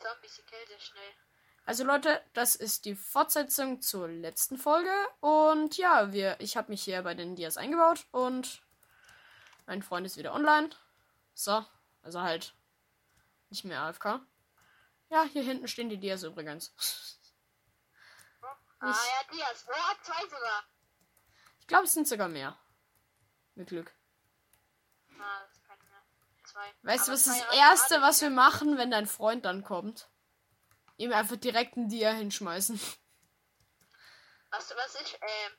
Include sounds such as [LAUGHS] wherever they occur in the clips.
Zombies, die killt er schnell. Also Leute, das ist die Fortsetzung zur letzten Folge. Und ja, wir, ich habe mich hier bei den Dias eingebaut und mein Freund ist wieder online. So, also halt nicht mehr AFK. Ja, hier hinten stehen die Dias übrigens. Ah ja, Dias. Oh, zwei sogar. Ich glaube, es sind sogar mehr. Mit Glück. Ah, das ist keine mehr. Zwei. Weißt du, was das Erste, was wir machen, wenn dein Freund dann kommt? Ihm einfach direkt einen Dia hinschmeißen. Weißt du, was ich, ähm,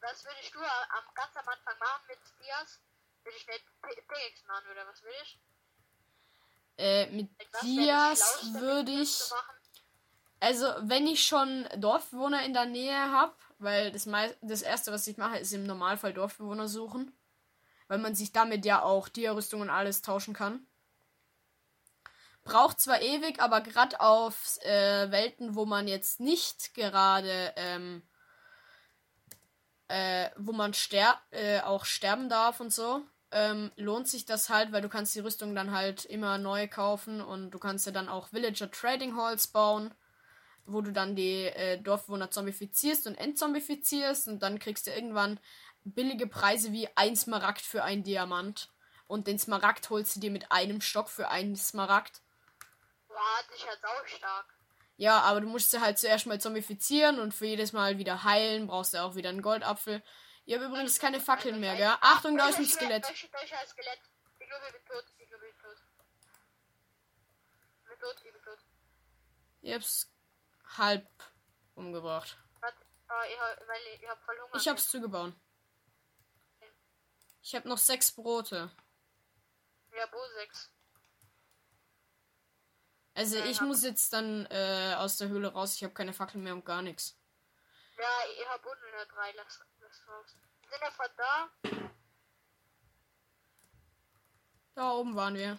was würdest du am ganz am Anfang machen mit Dias? Würde ich nicht P- PX machen oder was würde ich? Äh, mit Dias mit würde ich. Also, wenn ich schon Dorfbewohner in der Nähe habe, weil das, das erste, was ich mache, ist im Normalfall Dorfbewohner suchen. Weil man sich damit ja auch Dia-Rüstung und alles tauschen kann. Braucht zwar ewig, aber gerade auf äh, Welten, wo man jetzt nicht gerade, ähm, äh, wo man ster äh, auch sterben darf und so, ähm, lohnt sich das halt, weil du kannst die Rüstung dann halt immer neu kaufen und du kannst ja dann auch Villager Trading Halls bauen wo du dann die äh, Dorfbewohner zombifizierst und entzombifizierst und dann kriegst du irgendwann billige Preise wie ein Smaragd für einen Diamant. Und den Smaragd holst du dir mit einem Stock für einen Smaragd. Boah, ist jetzt auch stark. Ja, aber du musst sie halt zuerst mal zombifizieren und für jedes Mal wieder heilen brauchst du auch wieder einen Goldapfel. Ich habe übrigens keine Fackeln mehr, gell? Achtung, da ist ein Skelett. Ich glaube, ich bin tot. Ich glaube, ich bin tot. Ich bin tot, ich bin tot. Ich hab's halb umgebracht. Oh, ich hab, weil ich, ich hab voll Hunger. Ich hab's zugebaut. Ich hab noch sechs Brote. Ja, Bo 6. Also Ja, ich ja. muss jetzt dann äh, aus der Höhle raus. Ich habe keine Fackeln mehr und gar nichts. Ja, ich hab unten nur drei. Lass, lass raus. Sind wir von da? Da oben waren wir.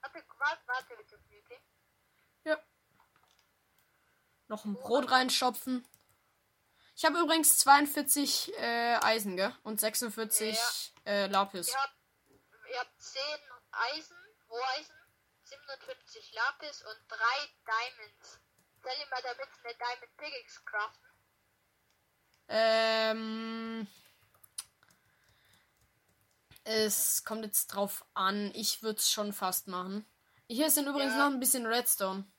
Warte, warte, warte bitte, okay? Ja. Noch ein Brot reinstopfen. Ich habe übrigens 42 äh, Eisen, gell? Und 46 äh, Lapis. Ihr habt, ihr habt 10 Eisen, Roheisen, 57 Lapis und 3 Diamonds. Soll ich mal damit eine Diamond Pickaxe craften? Ähm. Es kommt jetzt drauf an. Ich würde es schon fast machen. Hier sind übrigens Ja. noch ein bisschen Redstone.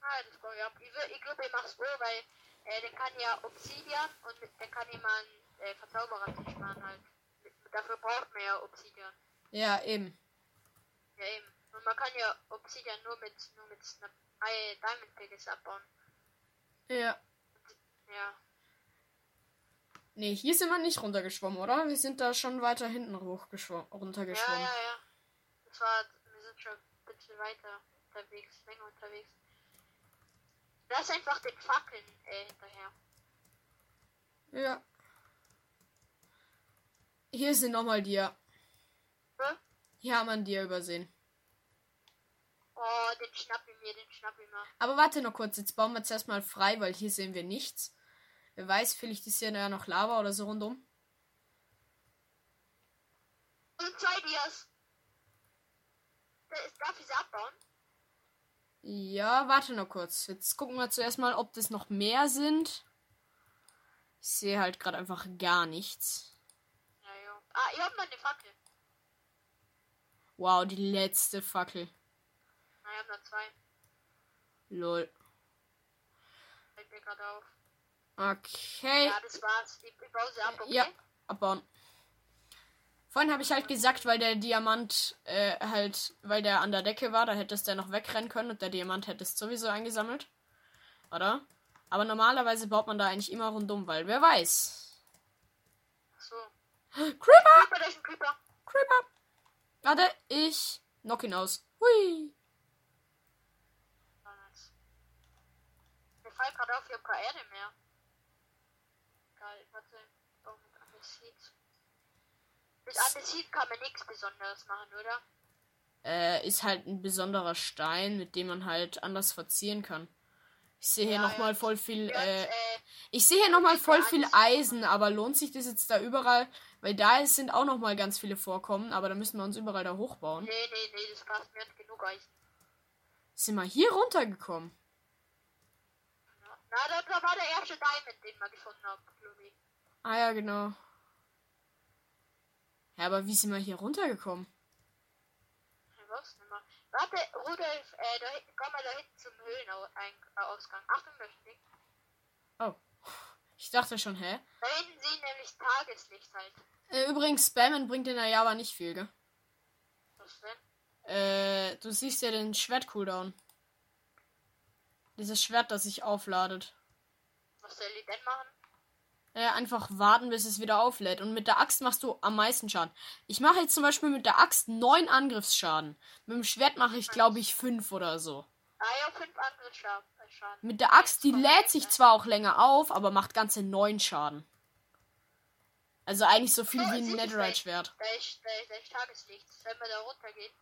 Ah, das ich ab. Ich, ich glaube, ich mach's wohl, weil äh, der kann ja Obsidian und mit, der kann einen äh, Verzauberertisch machen halt. Dafür braucht man ja Obsidian. Ja, eben. Ja eben. Und man kann ja Obsidian nur mit nur mit einer äh, Diamond Pickaxe abbauen. Ja. Ja. Nee, hier sind wir nicht runtergeschwommen, oder? Wir sind da schon weiter hinten hochgeschwommen, Ja, runtergeschwommen. ja, ja. Das war, wir sind schon ein bisschen weiter unterwegs, länger unterwegs. Lass einfach den Fackeln äh, hinterher. Ja. Hier sind nochmal dir. Hä? Hier haben wir einen Dir übersehen. Oh, den schnapp ich mir, den schnapp ich mir. Aber warte noch kurz, jetzt bauen wir zuerst mal frei, weil hier sehen wir nichts. Wer weiß, vielleicht ist hier ja noch Lava oder so rundum. Und zwei Dias. Da- Darf ich sie abbauen? Ja, warte noch kurz. Jetzt gucken wir zuerst mal, ob das noch mehr sind. Ich sehe halt gerade einfach gar nichts. Ja, ja. Ah, ich hab noch eine Fackel. Wow, die letzte Fackel. Na, ich hab noch zwei. Lol. Fällt mir gerade auf. Okay. Ja, das war's. Ich, ich baue sie ab, okay? Ja, abbauen. Vorhin habe ich halt gesagt, weil der Diamant äh, halt, weil der an der Decke war, da hättest der noch wegrennen können und der Diamant hätte es sowieso eingesammelt. Oder? Aber normalerweise baut man da eigentlich immer rundum, weil wer weiß. So. Creeper! Creeper, da ist ein Creeper. Creeper! Warte, ich knock ihn aus. Hui! Mir fällt gerade auf, ich hab keine Erde mehr. Geil, warte. Oh, mit Andesit. Mit Andesit kann man nichts Besonderes machen, oder? Äh, ist halt ein besonderer Stein, mit dem man halt anders verzieren kann. Ich sehe hier Ja, noch nochmal ja. voll viel, äh, äh, Ich sehe hier nochmal voll viel Eisen, aber lohnt sich das jetzt da überall? Weil da sind auch nochmal ganz viele Vorkommen, aber da müssen wir uns überall da hochbauen. nee, nee, nee, das passt. Mir genug Eisen. Sind wir hier runtergekommen? Na, da, war der erste Diamond, den wir gefunden haben. Ah ja, genau. Ja, aber wie sind wir hier runtergekommen? Mehr. Warte, Rudolf, äh, da hinten, komm mal da hinten zum Höhlenausgang. Achtung, da steht. Oh. Ich dachte schon, hä? Da hinten sehen nämlich Tageslicht halt. Äh, übrigens, Spammen bringt in der Java nicht viel, gell? Was denn? Äh, du siehst ja den Schwert-Cooldown. Dieses Schwert, das sich aufladet. Was soll die denn machen? Äh, einfach warten, bis es wieder auflädt. Und mit der Axt machst du am meisten Schaden. Ich mache jetzt zum Beispiel mit der Axt 9 Angriffsschaden. Mit dem Schwert mache ich, glaube ich, 5 oder so. Ah ja, fünf andere Schaden. äh. Mit der Axt, die lädt sich zwar auch länger auf, aber macht ganze 9 Schaden. Also eigentlich so viel Oh, wie ein Netherite-Schwert. Da ist, da ist, da ist Tageslicht. Wenn wir da runtergehen.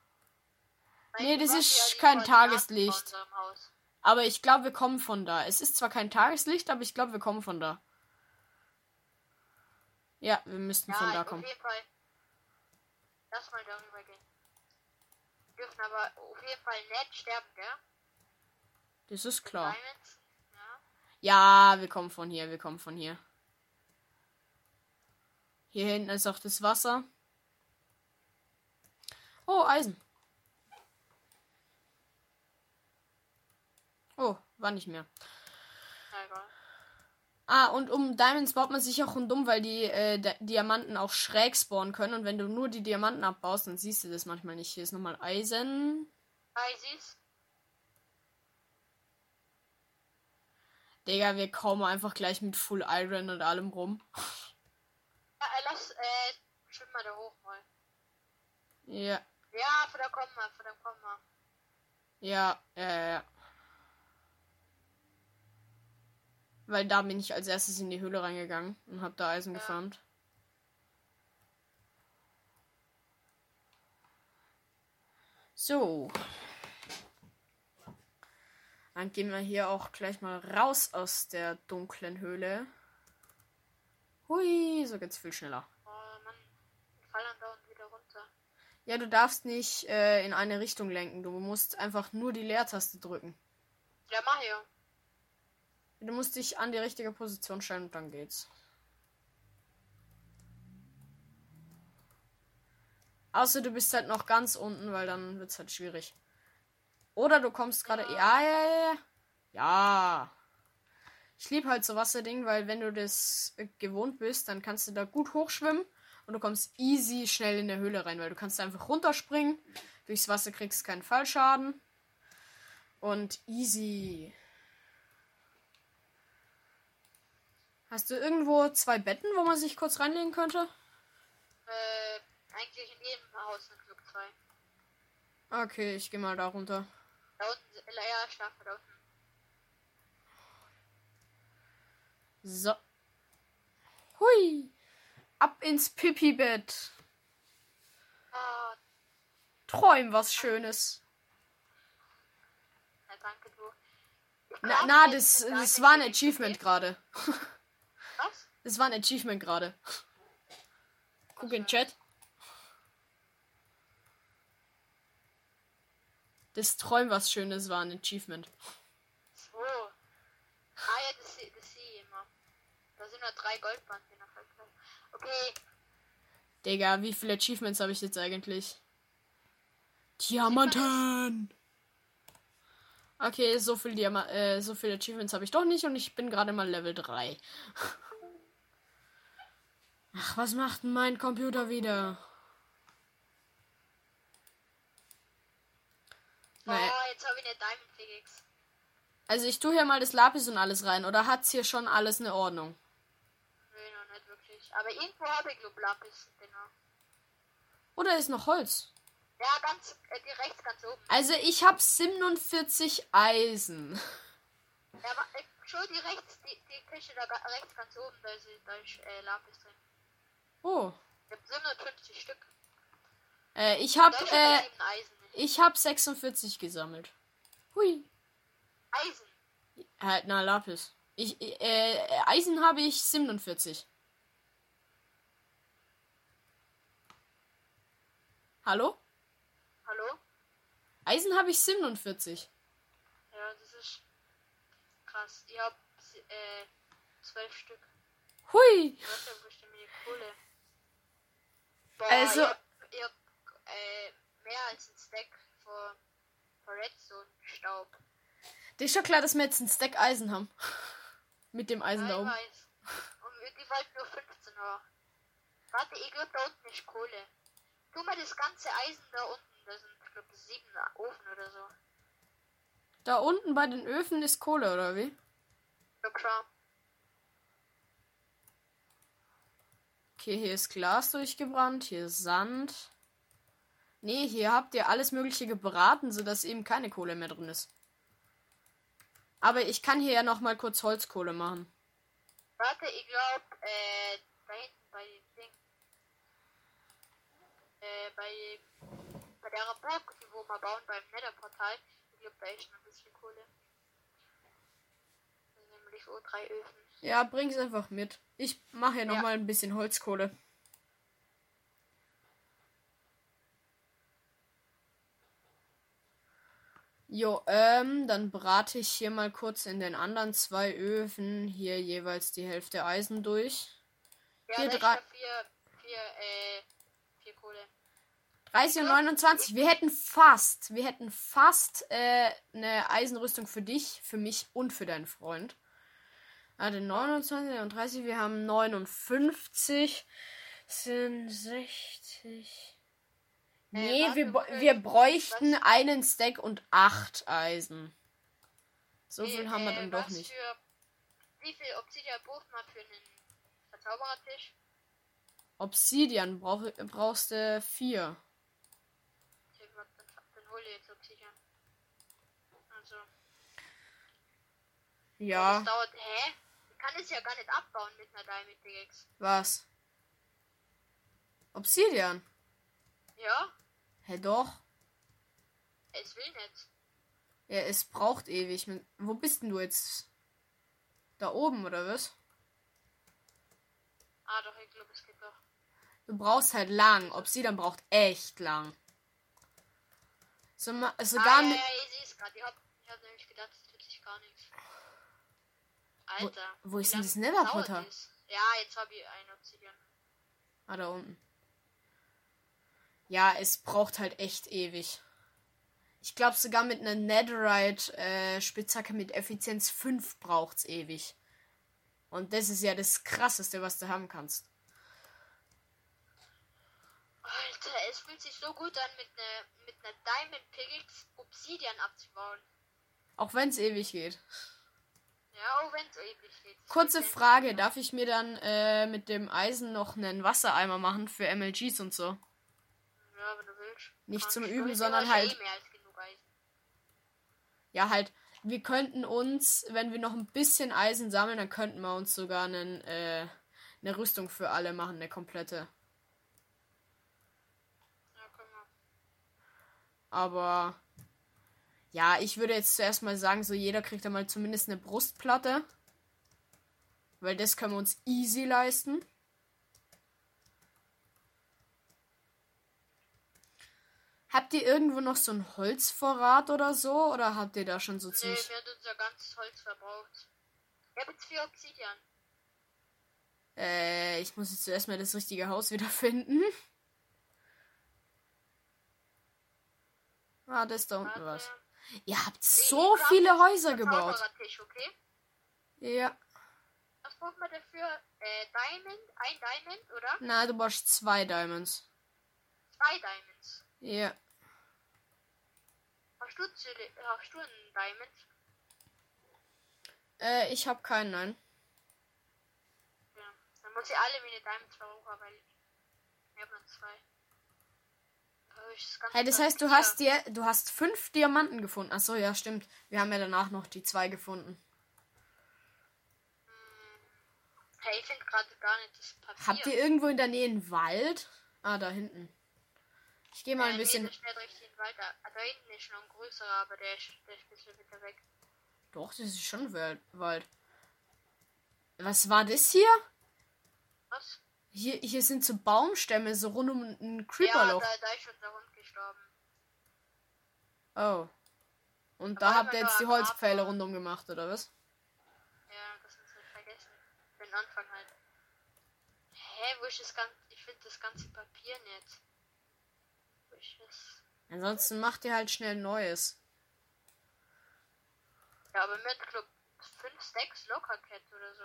Nee, das ist kein Tageslicht. Aber ich glaube, wir kommen von da. Es ist zwar kein Tageslicht, aber ich glaube, wir kommen von da. Ja, wir müssten von da auf kommen. jeden Fall. Lass mal darüber gehen. Wir dürfen aber auf jeden Fall nicht sterben, gell? Das ist klar. Diamonds. Ja. Ja, wir kommen von hier, wir kommen von hier. Hier hinten ist auch das Wasser. Oh, Eisen. Oh, war nicht mehr. Egal. Ah, und um Diamonds baut man sich auch rundum, weil die äh, Di- Diamanten auch schräg spawnen können. Und wenn du nur die Diamanten abbaust, dann siehst du das manchmal nicht. Hier ist nochmal Eisen. Isis. Digga, wir kommen einfach gleich mit Full Iron und allem rum. Ja, äh, lass, äh, schwimm mal da hoch mal. Ja, Ja, von da kommen wir, von da kommen wir. ja, ja, ja, ja. Weil da bin ich als erstes in die Höhle reingegangen und hab da Eisen Ja. gefarmt. So. Dann gehen wir hier auch gleich mal raus aus der dunklen Höhle. Hui, so geht's viel schneller. Oh Mann, wir fallen da und wieder runter. Ja, du darfst nicht äh, in eine Richtung lenken. Du musst einfach nur die Leertaste drücken. Ja, mach hier. Du musst dich an die richtige Position stellen und dann geht's. Außer du bist halt noch ganz unten, weil dann wird's halt schwierig. Oder du kommst gerade. Ja, ja, ja, ja. Ja. Ich liebe halt so Wasserding, weil wenn du das äh, gewohnt bist, dann kannst du da gut hochschwimmen und du kommst easy schnell in der Höhle rein, weil du kannst einfach runterspringen. Durchs Wasser kriegst keinen Fallschaden. Und easy. Hast du irgendwo zwei Betten, wo man sich kurz reinlegen könnte? Äh, eigentlich in jedem Haus ein Glück 2. Okay, ich gehe mal da runter. Da unten, sind- ja, schlafen wir da unten. So. Hui. Ab ins Pipi-Bett. Ah, Träum was Schönes. na danke, du. Na, na das, das war ein Achievement gerade. [LAUGHS] Das war ein Achievement gerade. Guck in den Chat. Das Träum was Schönes war ein Achievement. So. Ah ja, das, sehe- ich immer. Da sind nur drei Goldbanden in der. Okay, Digga, wie viele Achievements habe ich jetzt eigentlich? Diamanten! Okay, so viel, Diama äh, so viele Achievements habe ich doch nicht und ich bin gerade mal Level 3. [LAUGHS] Ach, was macht denn mein Computer wieder? Oh, jetzt habe ich eine Diamond Pickaxe. also ich tue hier mal das Lapis und alles rein. Oder hat's hier schon alles eine Ordnung? Nö, noch nicht wirklich. Aber irgendwo habe ich glaube Lapis, genau. Oder ist noch Holz? Ja, ganz, äh, die rechts ganz oben. Also ich habe 47 Eisen. Ja, aber, äh, schon die rechts, die, die Küche da rechts ganz oben, da ist, da ist äh, Lapis drin. Oh. Ich habe 750 Stück. Äh, ich habe ist äh, ich habe 46 gesammelt. Hui. Eisen. Halt, na, Lapis. Ich, äh, Eisen habe ich 47. Hallo? Hallo? Eisen habe ich 47. krass. Ich hab äh, zwölf Stück. Hui! Was ist bestimmt die Kohle? Boah, Also- ich hab äh, mehr als ein Stack vor, vor Redstone Staub. Dir ist schon klar, dass wir jetzt ein Stack Eisen haben. [LAUGHS] Mit dem Eisen Ja, da oben. weiß. Und wirklich halt nur 15 Uhr. Warte, ich glaube da unten ist Kohle. Tu mal das ganze Eisen da unten. Da sind, ich glaube, sieben Ofen oder so. Da unten bei den Öfen ist Kohle, oder wie? Ja, klar. Okay, hier ist Glas durchgebrannt, hier ist Sand. Nee, hier habt ihr alles Mögliche gebraten, sodass eben keine Kohle mehr drin ist. Aber ich kann hier ja noch mal kurz Holzkohle machen. Warte, ich glaube, äh, da hinten bei dem Ding. Äh, bei, bei der Burg, die wir bauen beim Netherportal. Ich glaube, da ist noch ein bisschen Kohle. Nämlich so drei Öfen. Ja, bring's einfach mit. Ich mache hier noch Ja. mal ein bisschen Holzkohle. Jo, ähm, dann brate ich hier mal kurz in den anderen zwei Öfen hier jeweils die Hälfte Eisen durch. Ja, ist drei- noch vier, vier, äh, vier Kohle. 30 und 29. Wir hätten fast, wir hätten fast äh, eine Eisenrüstung für dich, für mich und für deinen Freund. Warte, 29 und 30, wir haben 59, sind 60. Nee, warte, wir, wir bräuchten einen Stack und acht Eisen. So Nee, viel haben wir äh, dann doch was nicht. Für, wie viel Obsidian braucht man für einen Verzauberertisch? Obsidian brauch, brauchst du vier. Okay, warte, dann, dann hole ich jetzt Obsidian. Also, Ja, das dauert, hä? Ich kann es ja gar nicht abbauen mit einer Diamond Pickaxe. was? Obsidian? Ja, Hä, doch. es will nicht. Ja, es braucht ewig. Wo bist denn du jetzt? Da oben, oder was? Ah, doch, ich glaube, es geht doch. Du brauchst halt lang. Obsidian braucht echt lang. So, sogar ah, ja, ja, ich sehe es gerade. Ich habe hab nämlich gedacht, es tut sich gar nichts. Alter. wo wie ist denn das Netherportal? Ja, jetzt habe ich ein Obsidian. Ah, da unten. Ja, es braucht halt echt ewig. Ich glaube, sogar mit einer Netherite-Spitzhacke mit Effizienz 5 braucht's ewig. Und das ist ja das krasseste, was du haben kannst. Alter, es fühlt sich so gut an, mit einer mit einer Diamond Pickaxe Obsidian abzubauen. Auch wenn es ewig geht. Kurze Frage, darf ich mir dann äh, mit dem Eisen noch einen Wassereimer machen für MLGs und so? Ja, wenn du willst. Nicht zum. Üben, sondern halt- Eh. Ja, halt, wir könnten uns, wenn wir noch ein bisschen Eisen sammeln, dann könnten wir uns sogar einen, äh, eine Rüstung für alle machen, eine komplette. Ja, können wir. Aber ja, ich würde jetzt zuerst mal sagen, so jeder kriegt da mal zumindest eine Brustplatte. Weil das können wir uns easy leisten. Habt ihr irgendwo noch so einen Holzvorrat oder so? Oder habt ihr da schon so Nee, ziemlich. wir haben unser ganzes Holz verbraucht. Ich habe jetzt vier Obsidian. Äh, ich muss jetzt zuerst mal das richtige Haus wiederfinden. Ah, das ist da unten was. Ihr habt so ich viele Häuser gebaut. Verzauberertisch, okay? Ja. Was braucht man dafür? Äh, Diamond? Ein Diamond, oder? Na, du brauchst zwei Diamonds. Zwei Diamonds. Ja. Hast du, hast du einen Diamond? Äh, ich hab keinen, nein. Ja. Dann muss ich alle meine Diamonds verbrauchen, weil ich habe noch zwei. Aber ich ist ganz Hey, das heißt, du hast dir, du hast fünf Diamanten gefunden. Ach so, ja, stimmt. Wir haben ja danach noch die zwei gefunden. Hey, ich finde gerade gar nicht das Papier. Habt ihr irgendwo in der Nähe einen Wald? Ah, da hinten. Ich gehe mal Äh, ein bisschen. Nee. Da, da hinten ist noch ein größerer, aber der ist, der ist ein bisschen weiter weg. Doch, das ist schon Wald. Was war das hier? Hier, hier sind so Baumstämme, so rund um ein Ja, Creeperloch. da, da ist unser Hund gestorben. Oh. Und Da da habt ihr jetzt die Holzpfähle rundum gemacht, oder was? den Anfang halt. Hä, wo ist das ganze. Ich finde das ganze Papier nicht. Wo ist es? Ansonsten macht ihr halt schnell Neues. Ja, aber mit, glaub, 5, 6 Lockercat oder so.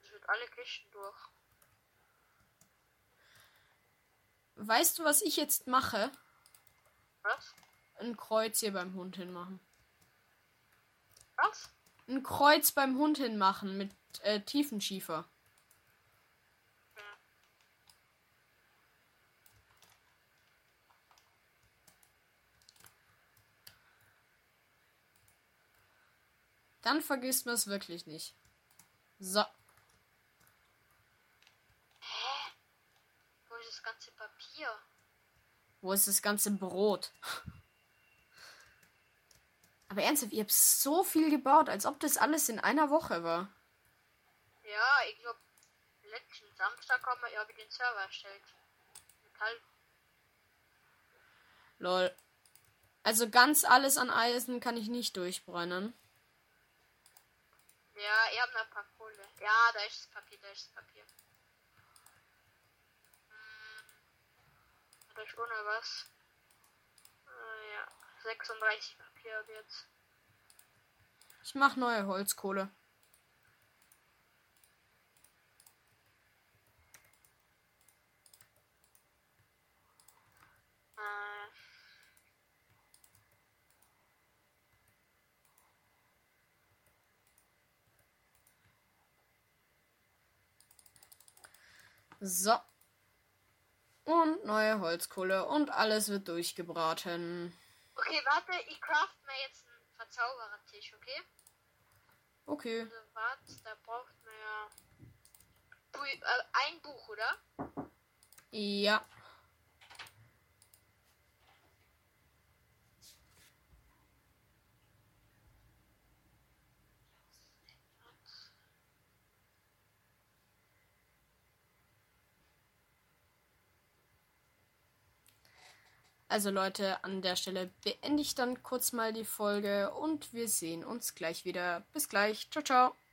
Das wird alle Kisten durch. Weißt du, was ich jetzt mache? Was? Ein Kreuz hier beim Hund hinmachen. Was? Ein Kreuz beim Hund hinmachen mit äh, Tiefenschiefer. Ja. Dann vergisst man es wirklich nicht. So. Hä? Wo ist das ganze Papier? Wo ist das ganze Brot? [LAUGHS] Aber ernsthaft, ihr habt so viel gebaut, als ob das alles in einer Woche war. Ja, ich glaube, letzten Samstag haben wir ja wieder den Server erstellt. Metall. Lol. Also ganz alles an Eisen kann ich nicht durchbrennen. Ja, ihr habt noch ein paar Kohle. Ja, da ist das Papier, da ist das Papier. Ist ohne was. Äh, ja, 36 Papier ab jetzt. Ich mach neue Holzkohle. Äh, So. Und neue Holzkohle und alles wird durchgebraten. okay, warte, ich craft mir jetzt einen Verzauberertisch, okay? Okay. Also, warte, da braucht man ja. Äh, ein Buch, oder? Ja. Also Leute, an der Stelle beende ich dann kurz mal die Folge und wir sehen uns gleich wieder. Bis gleich. Ciao, ciao.